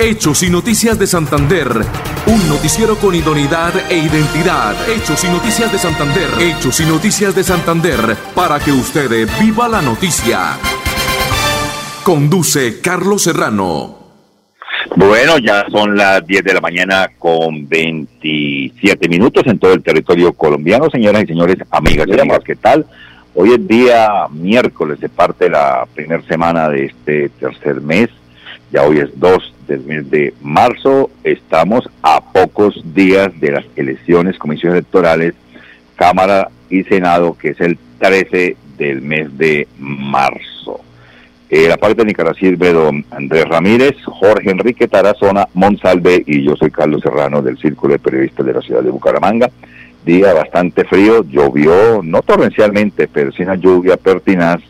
Hechos y Noticias de Santander. Un noticiero con idoneidad e identidad. Hechos y Noticias de Santander. Hechos y Noticias de Santander. Para que usted viva la noticia. Conduce Carlos Serrano. Bueno, ya son las 10 de la mañana con 27 minutos en todo el territorio colombiano, señoras y señores, amigas y amigas, ¿qué tal? Hoy es día miércoles de parte la primera semana de este tercer mes, ya hoy es 2 del mes de marzo, estamos a pocos días de las elecciones, comisiones electorales, Cámara y Senado, que es el 13 del mes de marzo. Eh, la parte técnica sirve don Andrés Ramírez, Jorge Enrique Tarazona, Monsalve y yo soy Carlos Serrano del Círculo de Periodistas de la ciudad de Bucaramanga. Día bastante frío, llovió, no torrencialmente, pero sí una lluvia pertinaz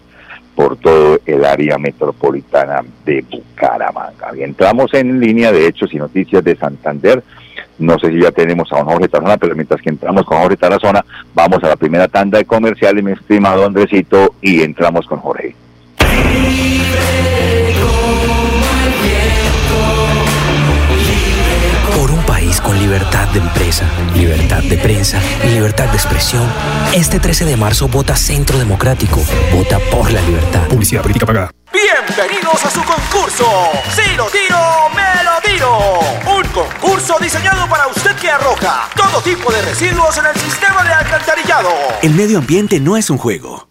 por todo el área metropolitana de Bucaramanga. Y entramos en línea de hechos y noticias de Santander. No sé si ya tenemos a don Jorge Tarazona, pero mientras que entramos con Jorge Tarazona, vamos a la primera tanda de comerciales, mi estimado Andresito, y entramos con Jorge. Libertad de empresa, libertad de prensa y libertad de expresión, este 13 de marzo vota Centro Democrático. Vota por la libertad. Publicidad política pagada. Bienvenidos a su concurso. Si lo tiro, me lo tiro. Un concurso diseñado para usted que arroja todo tipo de residuos en el sistema de alcantarillado. El medio ambiente no es un juego.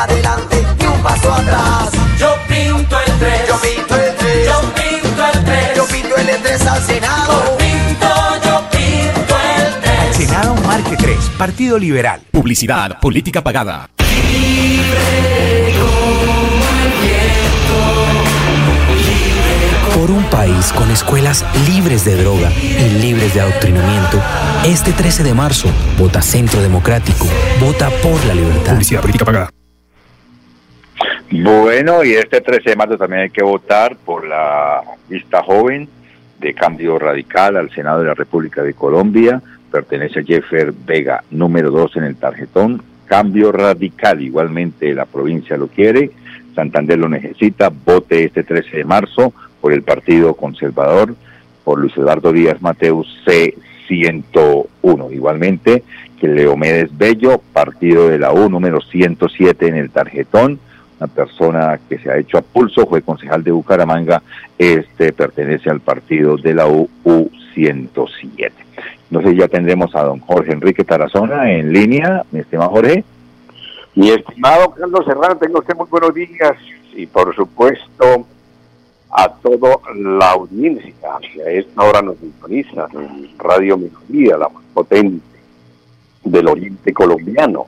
Adelante y un paso atrás. Yo pinto el 3. Yo pinto el 3. Yo pinto el 3. Yo pinto el 3 al Senado. Por pinto, yo pinto el 3. Senado Marque 3, Partido Liberal. Publicidad política pagada. Por un país con escuelas libres de droga y libres de adoctrinamiento, este 13 de marzo, vota Centro Democrático. Vota por la libertad. Publicidad política pagada. Bueno, y este 13 de marzo también hay que votar por la lista joven de Cambio Radical al Senado de la República de Colombia. Pertenece a Jeffer Vega, número 2 en el tarjetón. Cambio Radical, igualmente la provincia lo quiere. Santander lo necesita. Vote este 13 de marzo por el Partido Conservador, por Luis Eduardo Díaz Mateus C101. Igualmente que Leomedes Bello, Partido de la U, número 107 en el tarjetón una persona que se ha hecho a pulso, fue concejal de Bucaramanga, este pertenece al partido de la U, 107 No sé, ya tendremos a don Jorge Enrique Tarazona en línea, mi estimado Jorge. Mi estimado Carlos Serrano, tengo usted muy buenos días y por supuesto a toda la audiencia. Que a esta hora nos sintoniza Radio Melodía, la más potente del oriente colombiano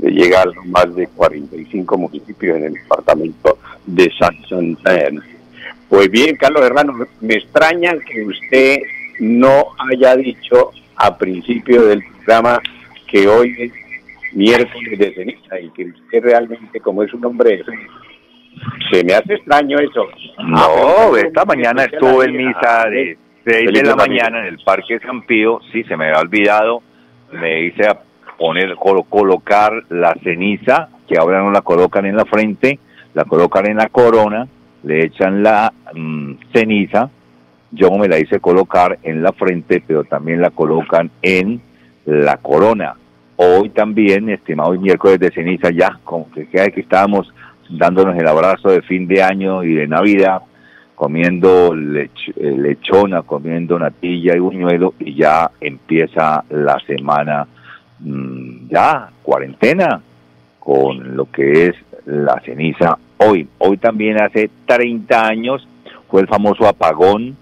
de llegar a más de 45 municipios en el departamento de San Santander. Pues bien, Carlos Herrano, me extraña que usted no haya dicho a principio del programa que hoy es miércoles de ceniza y que usted realmente, como es un hombre de fe, se me hace extraño eso. No, esta mañana estuvo en misa de 6 de la mañana en el Parque San Pío, sí, se me había olvidado, me hice a poner, colo- colocar la ceniza, que ahora no la colocan en la frente, la colocan en la corona, le echan la mm, ceniza, yo me la hice colocar en la frente, pero también la colocan en la corona. Hoy también, estimado miércoles de ceniza, ya como que que estábamos dándonos el abrazo de fin de año y de Navidad, comiendo lech- eh, lechona, comiendo natilla y buñuelo, y ya empieza la semana ya cuarentena con lo que es la ceniza hoy. Hoy también hace 30 años fue el famoso apagón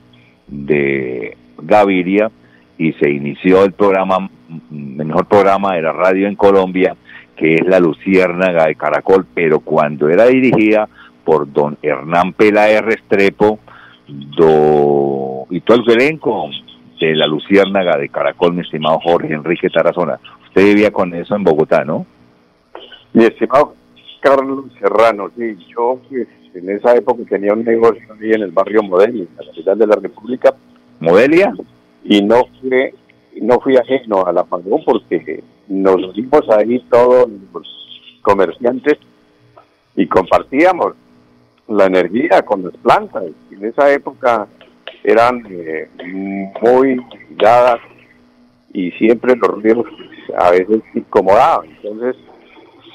de Gaviria y se inició el programa, mm, el mejor programa de la radio en Colombia, que es la Luciérnaga de Caracol, pero cuando era dirigida por don Hernán Peláez Restrepo do, y todo el elenco de la Luciérnaga de Caracol, mi estimado Jorge Enrique Tarazona. Usted vivía con eso en Bogotá, ¿no? Mi estimado Carlos Serrano, sí, yo pues, en esa época tenía un negocio ahí en el barrio Modelia, en la capital de la República, ¿Modelia? y no fui, no fui ajeno al apagón porque nos unimos ahí todos los comerciantes y compartíamos la energía con las plantas. En esa época eran eh, muy dadas y siempre los ríos a veces incomodaban. Entonces,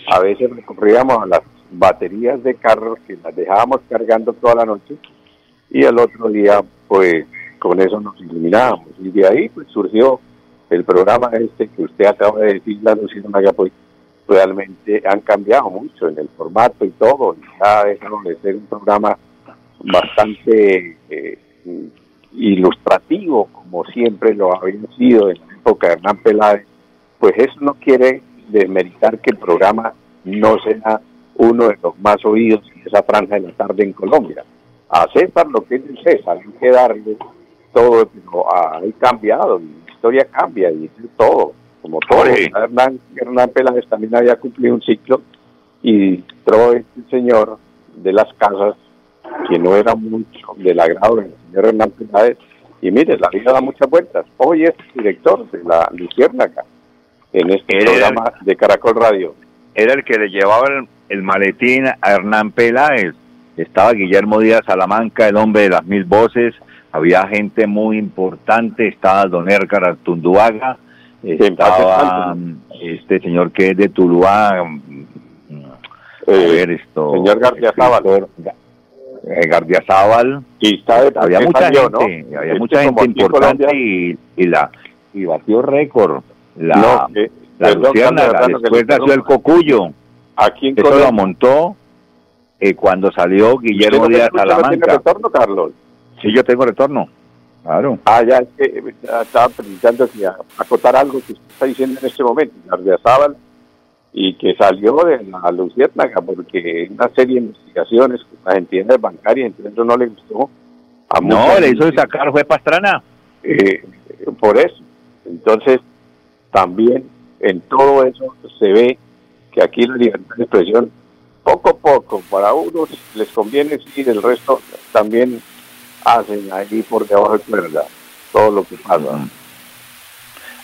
a veces recurríamos a las baterías de carros que las dejábamos cargando toda la noche y el otro día, pues, con eso nos iluminábamos. Y de ahí, pues, surgió el programa este que usted acaba de decir, la Luciérnaga, pues, realmente han cambiado mucho en el formato y todo, y ha dejado de ser un programa bastante eh, ilustrativo, como siempre lo había sido en época de Hernán Peláez, pues eso no quiere desmeritar que el programa no sea uno de los más oídos en esa franja de la tarde en Colombia. A César lo que es de César, hay que darle todo, pero ha cambiado, la historia cambia y es todo, como todo. Hernán, Hernán Peláez también había cumplido un ciclo y entró este señor de las casas que no era mucho del agrado del señor Hernán Peláez. Y mire, la vida da muchas vueltas. Hoy es director de la Luciérnaga en este era- programa de Caracol Radio. Era el que le llevaba el, el maletín a Hernán Peláez. Estaba Guillermo Díaz Salamanca, el hombre de las mil voces. Había gente muy importante. Estaba don Edgar Artunduaga. Estaba mm, este señor que es de Tuluá. mm, A Eh, ver, esto. señor Gardiazabal. escritor, Ga- eh, Gardiazabal. Y había qué mucha salió, gente, ¿no? había Es mucha gente importante y, y la y batió récord. La, No, que- la perdón, después nació el. Cocuyo. Aquí en Eso lo Colombia. montó eh, cuando salió Guillermo ¿Usted no me Díaz Salamanca. retorno, Carlos? Sí, yo tengo retorno. Claro. Ah, ya, es que eh, estaba preguntando si acotar algo que usted está diciendo en este momento, Gardiazabal, y que salió de la Luciérnaga, porque una serie de investigaciones con las entidades bancarias, entonces no le gustó a No, le hizo sacar fue Pastrana. Eh, por eso. Entonces, también en todo eso se ve que aquí la libertad de expresión, poco a poco, para unos les conviene sí, el resto también hacen ahí por debajo de cuerda todo lo que pasa.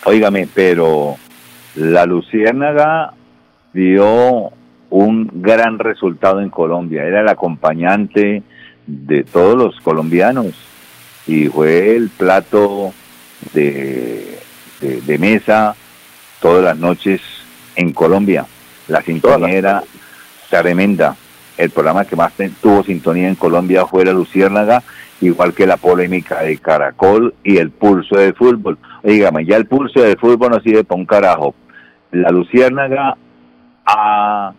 Óigame, pero la Luciérnaga dio un gran resultado en Colombia. Era el acompañante de todos los colombianos y fue el plato de, mesa todas las noches en Colombia. La sintonía era tremenda. El programa que más tuvo sintonía en Colombia fue la Luciérnaga, igual que la polémica de Caracol y el pulso del fútbol. Dígame, ya el pulso del fútbol no sirve para un carajo. La Luciérnaga ha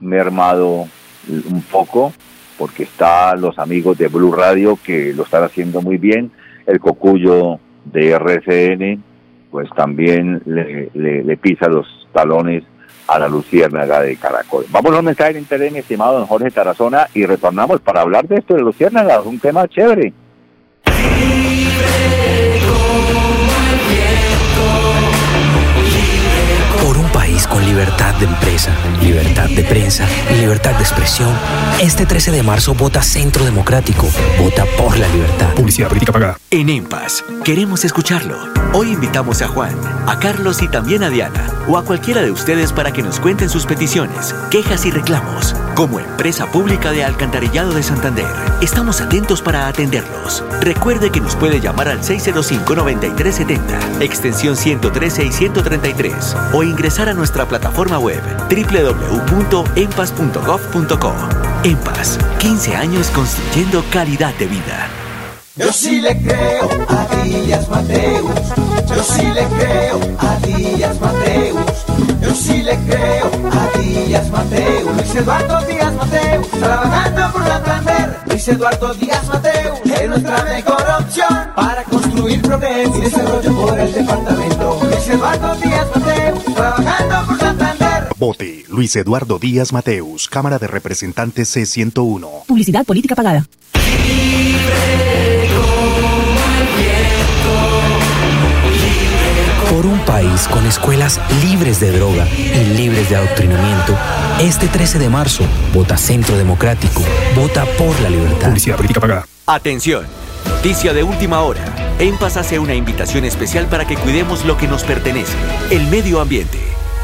mermado un poco porque está los amigos de Blue Radio que lo están haciendo muy bien. El cocuyo de RCN pues también le, pisa los talones a la Luciérnaga de Caracol. Vamos a un mensaje de interés, estimado don Jorge Tarazona, y retornamos para hablar de esto de Luciérnaga, un tema chévere. Libertad de empresa, libertad de prensa libertad de expresión, este 13 de marzo vota Centro Democrático. Vota por la libertad. Publicidad política pagada. En EMPAS, queremos escucharlo. Hoy invitamos a Juan, a Carlos y también a Diana, o a cualquiera de ustedes para que nos cuenten sus peticiones, quejas y reclamos. Como empresa pública de Alcantarillado de Santander, estamos atentos para atenderlos. Recuerde que nos puede llamar al 605-9370, extensión 113 y 133, o ingresar a nuestra plataforma web www.empas.gov.co. EMPAS, 15 años construyendo calidad de vida. Yo sí le creo a Díaz Mateus. Yo sí le creo a Díaz Mateus. Yo sí le creo a Díaz Mateus. Luis Eduardo Díaz Mateus. Trabajando por Santander. Luis Eduardo Díaz Mateus. Es nuestra mejor opción para construir progreso y desarrollo por el departamento. Luis Eduardo Díaz Mateus. Trabajando por Santander. Vote Luis Eduardo Díaz Mateus, Cámara de Representantes C101. Publicidad política pagada. Por un país con escuelas libres de droga y libres de adoctrinamiento, este 13 de marzo, vota Centro Democrático, vota por la libertad. Publicidad política pagada. Atención, noticia de última hora. En Paz hace una invitación especial para que cuidemos lo que nos pertenece, el medio ambiente.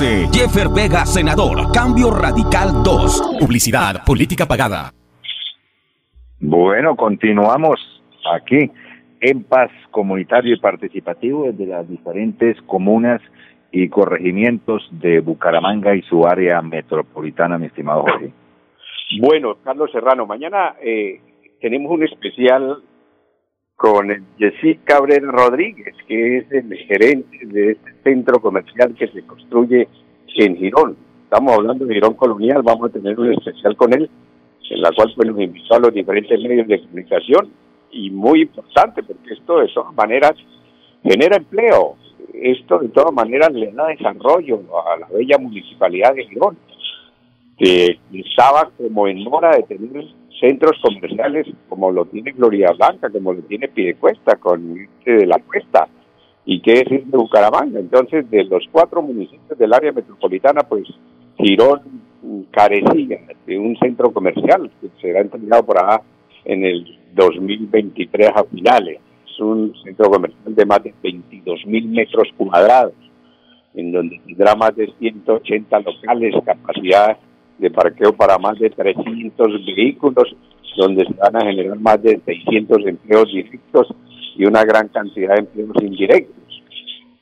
Vote Jeffer Vega, senador. Cambio Radical 2. Publicidad política pagada. Bueno, continuamos aquí en paz comunitario y participativo desde las diferentes comunas y corregimientos de Bucaramanga y su área metropolitana, mi estimado Jorge. Bueno, Carlos Serrano, mañana eh, tenemos un especial con el Jessy Cabrera Rodríguez, que es el gerente de este centro comercial que se construye en Girón. Estamos hablando de Girón Colonial, vamos a tener un especial con él, en la cual pues, nos invitó a los diferentes medios de comunicación y muy importante, porque esto de todas maneras genera empleo, esto de todas maneras le da desarrollo a la bella municipalidad de Girón, que estaba como en mora de tener centros comerciales como lo tiene Gloria Blanca, como lo tiene Pidecuesta, con de la Cuesta, y que es de Bucaramanga. Entonces, de los cuatro municipios del área metropolitana, pues Girón carecía de un centro comercial que será entregado por allá en el 2023 a finales un centro comercial de más de 22 mil metros cuadrados, en donde tendrá más de 180 locales, capacidad de parqueo para más de 300 vehículos, donde se van a generar más de 600 empleos directos y una gran cantidad de empleos indirectos.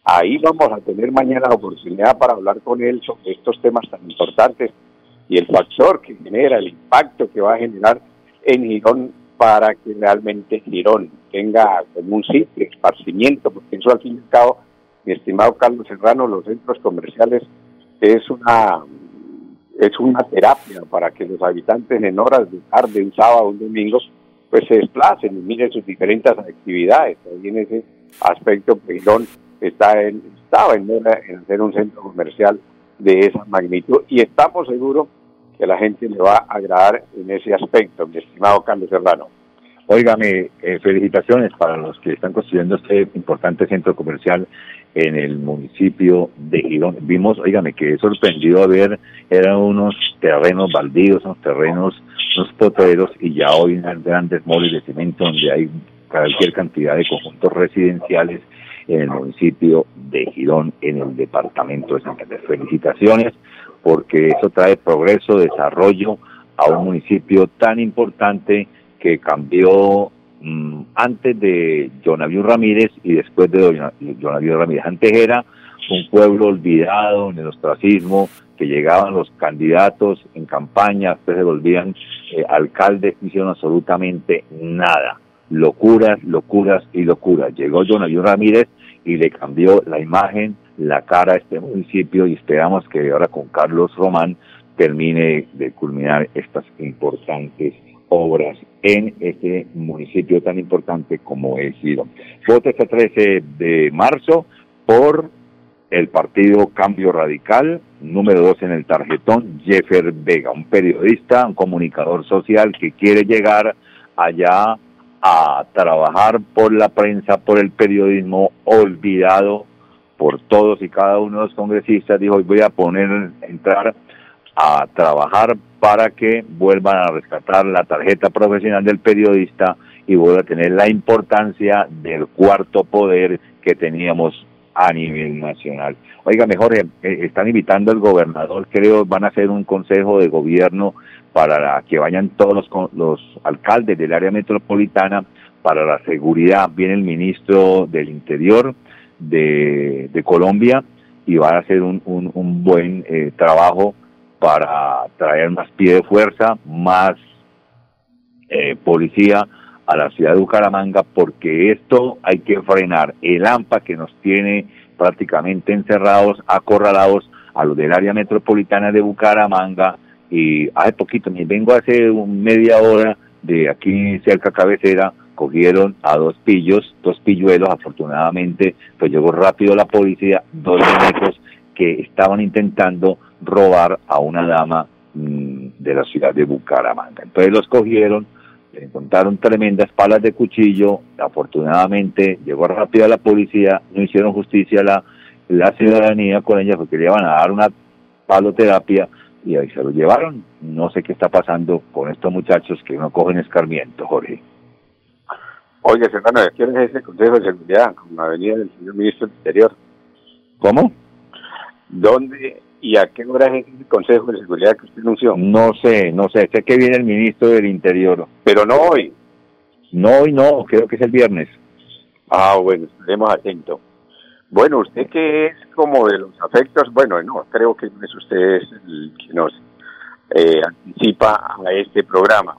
Ahí vamos a tener mañana la oportunidad para hablar con él sobre estos temas tan importantes y el factor que genera, el impacto que va a generar en Girón para que realmente Girón tenga como un sitio esparcimiento, porque eso al fin y al cabo, mi estimado Carlos Serrano, los centros comerciales es una es una terapia para que los habitantes en horas de tarde, un sábado, un domingo, pues se desplacen y miren sus diferentes actividades. Ahí en ese aspecto, Girón está en, estaba en hora en hacer un centro comercial de esa magnitud y estamos seguros que la gente le va a agradar en ese aspecto, mi estimado Carlos Serrano. Óigame, eh, felicitaciones para los que están construyendo este importante centro comercial en el municipio de Girón. Vimos, óigame, que he sorprendido a ver, eran unos terrenos baldíos, unos terrenos, unos potreros, y ya hoy unas grandes moles de cemento donde hay cualquier cantidad de conjuntos residenciales en el municipio de Girón, en el departamento de Santander. Felicitaciones porque eso trae progreso, desarrollo a un municipio tan importante que cambió mm, antes de Jonaviu Ramírez y después de Jonaviu Ramírez. Antes era un pueblo olvidado en el ostracismo, que llegaban los candidatos en campaña, después se volvían eh, alcaldes, hicieron absolutamente nada. Locuras, locuras y locuras. Llegó Jonaviu Ramírez y le cambió la imagen, la cara a este municipio y esperamos que ahora con Carlos Román termine de culminar estas importantes obras en este municipio tan importante como es Girón. Vote este 13 de marzo por el partido Cambio Radical, número 2 en el tarjetón, Jeffer Vega, un periodista, un comunicador social que quiere llegar allá a trabajar por la prensa, por el periodismo olvidado por todos y cada uno de los congresistas, dijo, voy a poner, entrar a trabajar para que vuelvan a rescatar la tarjeta profesional del periodista y vuelva a tener la importancia del cuarto poder que teníamos a nivel nacional. Oiga, mejor, eh, están invitando al gobernador, creo, van a hacer un consejo de gobierno para que vayan todos los, los alcaldes del área metropolitana para la seguridad. Viene el ministro del Interior de, Colombia y van a hacer un, un, un buen eh, trabajo para traer más pie de fuerza, más eh, policía a la ciudad de Bucaramanga, porque esto hay que frenar. El AMPA que nos tiene prácticamente encerrados, acorralados a los del área metropolitana de Bucaramanga, y hace poquito, me vengo hace un media hora de aquí cerca cabecera, cogieron a dos pillos, dos pilluelos, afortunadamente, pues llegó rápido la policía, dos muñecos que estaban intentando robar a una dama mm, de la ciudad de Bucaramanga. Entonces los cogieron, le encontraron tremendas palas de cuchillo, afortunadamente llegó rápido la policía, no hicieron justicia a la, la ciudadanía con ella porque le iban a dar una paloterapia y ahí se lo llevaron. No sé qué está pasando con estos muchachos que no cogen escarmiento, Jorge. Oye, hermano, ¿quién es ese Consejo de Seguridad con la venida del señor Ministro del Interior? ¿Cómo? ¿Dónde y a qué hora es ese Consejo de Seguridad que usted anunció? No sé, no sé, sé que viene el Ministro del Interior. Pero no hoy. No hoy no, creo que es el viernes. Ah, bueno, estaremos atentos. Bueno, usted que es como de los afectos, bueno, no, creo que es usted el que nos eh, anticipa a este programa.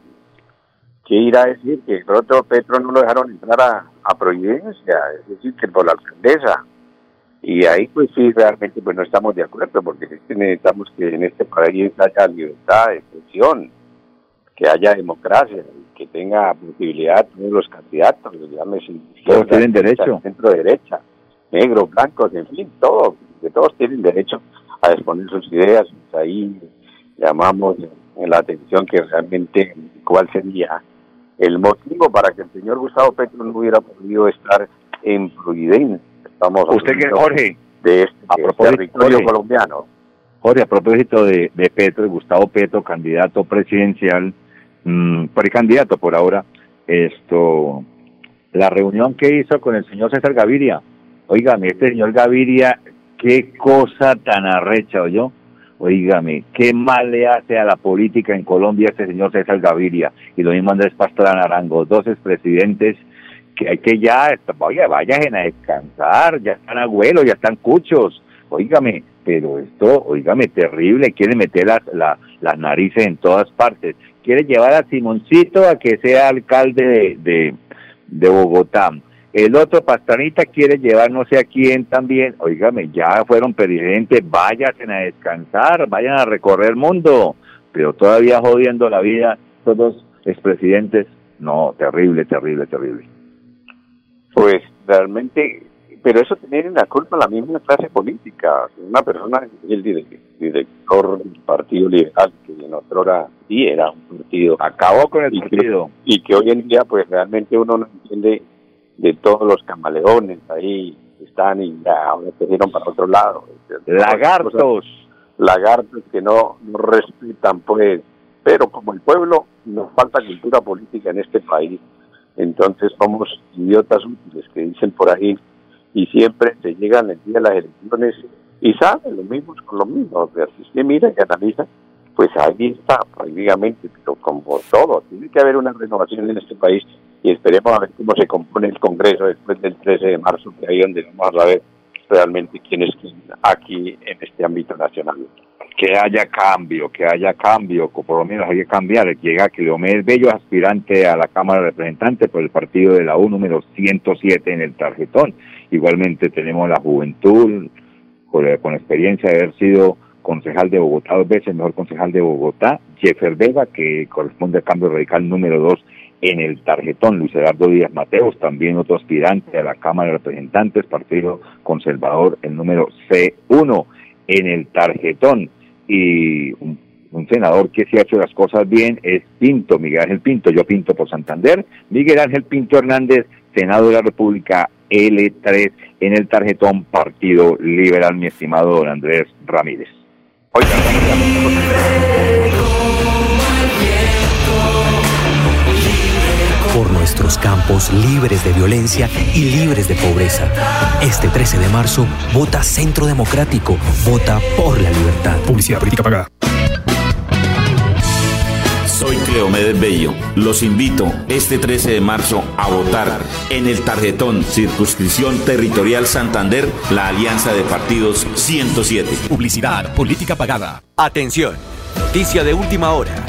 ¿Qué irá a decir? Que el otro Petro no lo dejaron entrar a, a Providencia, es decir, que por la alcaldesa. Y ahí pues sí, realmente pues no estamos de acuerdo, porque es que necesitamos que en este país haya libertad de expresión, que haya democracia, que tenga posibilidad todos los candidatos, llámese Todos tienen derecho. centro derecha, negros, blancos, en fin, todos, que todos tienen derecho a exponer sus ideas. Pues ahí llamamos la atención que realmente cuál sería el motivo para que el señor Gustavo Petro no hubiera podido estar en Providencia. Estamos Usted que, Jorge, de este a propósito, territorio Jorge. colombiano. Jorge, a propósito de, de Petro, de Gustavo Petro, candidato presidencial, mm, precandidato por ahora, esto, la reunión que hizo con el señor César Gaviria, oígame, este señor Gaviria, qué cosa tan arrecha, yo Oígame, qué mal le hace a la política en Colombia este señor César Gaviria y lo mismo Andrés Pastrana Arango, dos expresidentes que hay que ya, oye, vayan a descansar, ya están abuelos, ya están cuchos, oígame, pero esto, oígame, terrible, quiere meter las, la- las narices en todas partes, quiere llevar a Simoncito a que sea alcalde de, de, Bogotá, el otro Pastranita quiere llevar no sé a quién también, oígame, ya fueron presidentes, vayan a descansar, vayan a recorrer el mundo, pero todavía jodiendo la vida, todos expresidentes, no, terrible, terrible, terrible. Pues realmente, pero eso tiene la culpa la misma clase política. Una persona, el dire- director del Partido Liberal, que en otra hora sí era un partido. Acabó con el y partido. Que, y que hoy en día, pues realmente uno no entiende de todos los camaleones ahí que están y ya ahora se dieron para otro lado. Lagartos. Lagartos que no, no respetan, pues. Pero como el pueblo, nos falta cultura política en este país. Entonces somos idiotas útiles que dicen por ahí y siempre se llegan el día de las elecciones y saben lo mismo con lo mismo. O sea, si usted mira y analiza, pues ahí está prácticamente, pero como todo, tiene que haber una renovación en este país y esperemos a ver cómo se compone el Congreso después del 13 de marzo, que ahí donde vamos a saber realmente quién es aquí en este ámbito nacional. Que haya cambio, que haya cambio, que por lo menos hay que cambiar. Llega Cleomés Bello, aspirante a la Cámara de Representantes por el partido de la U número 107 en el tarjetón. Igualmente tenemos la juventud, con, con experiencia de haber sido concejal de Bogotá dos veces, mejor concejal de Bogotá, Jeffer Vega, que corresponde al cambio radical número 2 en el tarjetón, Luis Eduardo Díaz Mateos, también otro aspirante a la Cámara de Representantes, Partido Conservador, el número C1 en el tarjetón y un, un senador que sí ha hecho las cosas bien es Pinto, Miguel Ángel Pinto, yo pinto por Santander, Miguel Ángel Pinto Hernández, Senado de la República L3 en el tarjetón Partido Liberal, mi estimado don Andrés Ramírez. Por nuestros campos libres de violencia y libres de pobreza. Este 13 de marzo, vota Centro Democrático. Vota por la libertad. Publicidad política pagada. Soy Cleomedes Bello. Los invito este 13 de marzo a votar en el tarjetón Circunscripción Territorial Santander, la Alianza de Partidos 107. Publicidad, política pagada. Atención, noticia de última hora.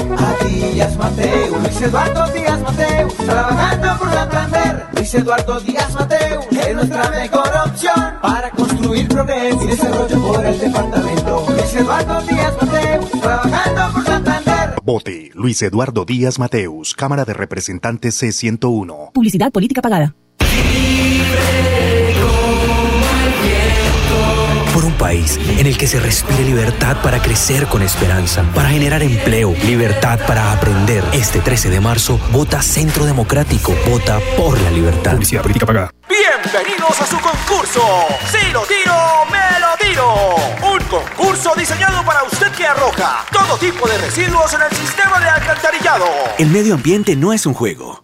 Díaz. Luis Eduardo Díaz Mateus. Trabajando por Santander. Luis Eduardo Díaz Mateus. Es nuestra mejor opción para construir progreso y desarrollo por el departamento. Luis Eduardo Díaz Mateus. Trabajando por Santander. Vote Luis Eduardo Díaz Mateus, Cámara de Representantes C101. Publicidad política pagada. Por un país en el que se respire libertad para crecer con esperanza, para generar empleo, libertad para aprender. Este 13 de marzo, vota Centro Democrático, vota por la libertad. Publicidad política pagada. Bienvenidos a su concurso. Si lo tiro, me lo tiro. Un concurso diseñado para usted que arroja todo tipo de residuos en el sistema de alcantarillado. El medio ambiente no es un juego.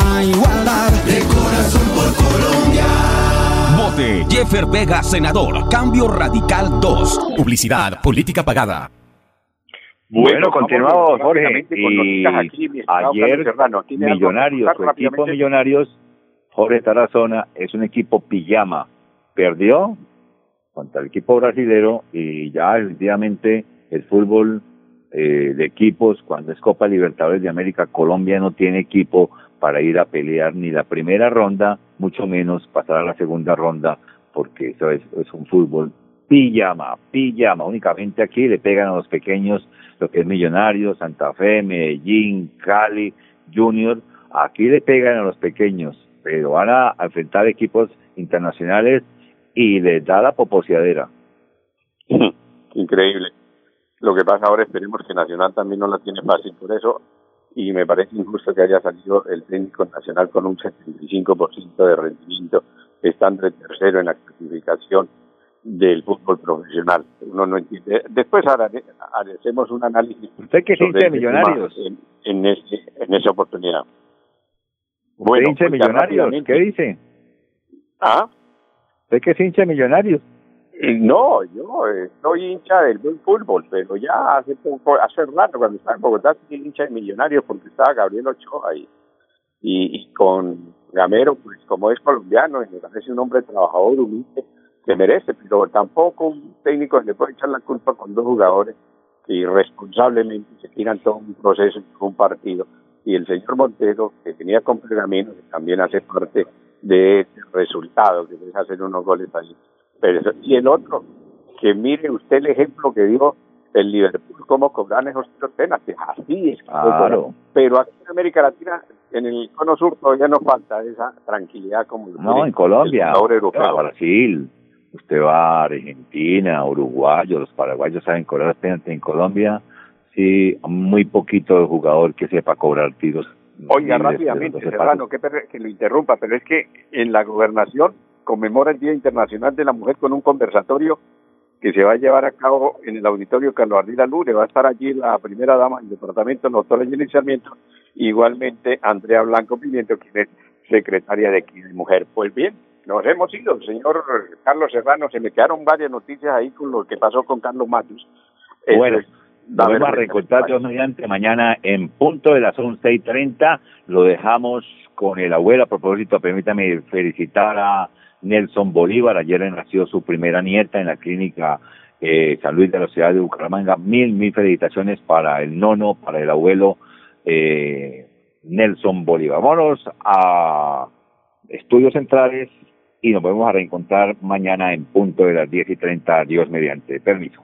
Vote Jeffer Vega, senador. Cambio Radical 2. Publicidad, política pagada. Bueno, continuamos, Jorge. Y aquí, ayer, Carlos Serrano. ¿Tiene algo que Millonarios, su equipo? Millonarios, Jorge Tarazona, es un equipo pijama. Perdió contra el equipo brasilero y ya efectivamente el fútbol eh, de equipos, cuando es Copa Libertadores de América, Colombia no tiene equipo para ir a pelear ni la primera ronda, mucho menos pasar a la segunda ronda, porque eso es, un fútbol pijama, pijama. Únicamente aquí le pegan a los pequeños lo que es Millonarios, Santa Fe, Medellín, Cali, Junior. Aquí le pegan a los pequeños, pero van a enfrentar equipos internacionales y les da la poposiadera. Increíble. Lo que pasa ahora, esperemos que Nacional también no la tiene fácil por eso. Y me parece injusto que haya salido el técnico nacional con un 75% de rendimiento, estando en tercero en la clasificación del fútbol profesional. Uno no entiende. Después haremos un análisis. ¿Usted qué sobre hincha de este Millonarios? En, en, ese- en esa oportunidad. ¿Usted hincha pues Millonarios? ¿Qué dice? ¿Ah? ¿Usted qué es hincha Millonarios? No, yo eh, soy hincha del buen fútbol, pero ya hace poco, hace rato cuando estaba en Bogotá, fui hincha de Millonarios porque estaba Gabriel Ochoa ahí. Y, y con Gamero, pues como es colombiano, y parece un hombre trabajador, humilde, que merece, pero tampoco un técnico le puede echar la culpa con dos jugadores que irresponsablemente se tiran todo un proceso, un partido. Y el señor Montero, que tenía con pergamino, que también hace parte de ese resultado, que es hacer unos goles ahí. Pero y el otro, que mire usted el ejemplo que dio el Liverpool, cómo cobran esos tiros penaltis. Así es. Claro. Pero aquí en América Latina, en el cono sur, todavía nos falta esa tranquilidad como No, en Colombia. Usted va a. Brasil, usted va a Argentina, Uruguayo, los paraguayos saben cobrar penalti en Colombia. Sí, muy poquito jugador que sepa cobrar tiros. Oiga, rápidamente, no Serrano, que lo interrumpa, pero es que en la gobernación conmemora el Día Internacional de la Mujer con un conversatorio que se va a llevar a cabo en el auditorio Carlos Ardila Lure. Va a estar allí la primera dama del departamento, la doctora Jenny Sarmiento, igualmente Andrea Blanco Pimiento, quien es secretaria de Equidad y Mujer. Pues bien, nos hemos ido, señor Carlos Serrano. Se me quedaron varias noticias ahí con lo que pasó con Carlos Matos. Bueno, Eso es- da Nos vamos a reencontrar Dios mediante mañana en punto de las 11 y 30. Lo dejamos con el abuelo. A propósito, permítame felicitar a Nelson Bolívar. Ayer nació su primera nieta en la clínica eh, San Luis de la ciudad de Bucaramanga. Mil, mil felicitaciones para el nono, para el abuelo. Eh, Nelson Bolívar. Vámonos a Estudios Centrales y nos vamos a reencontrar mañana en punto de las 10 y 30, Dios mediante. Permiso.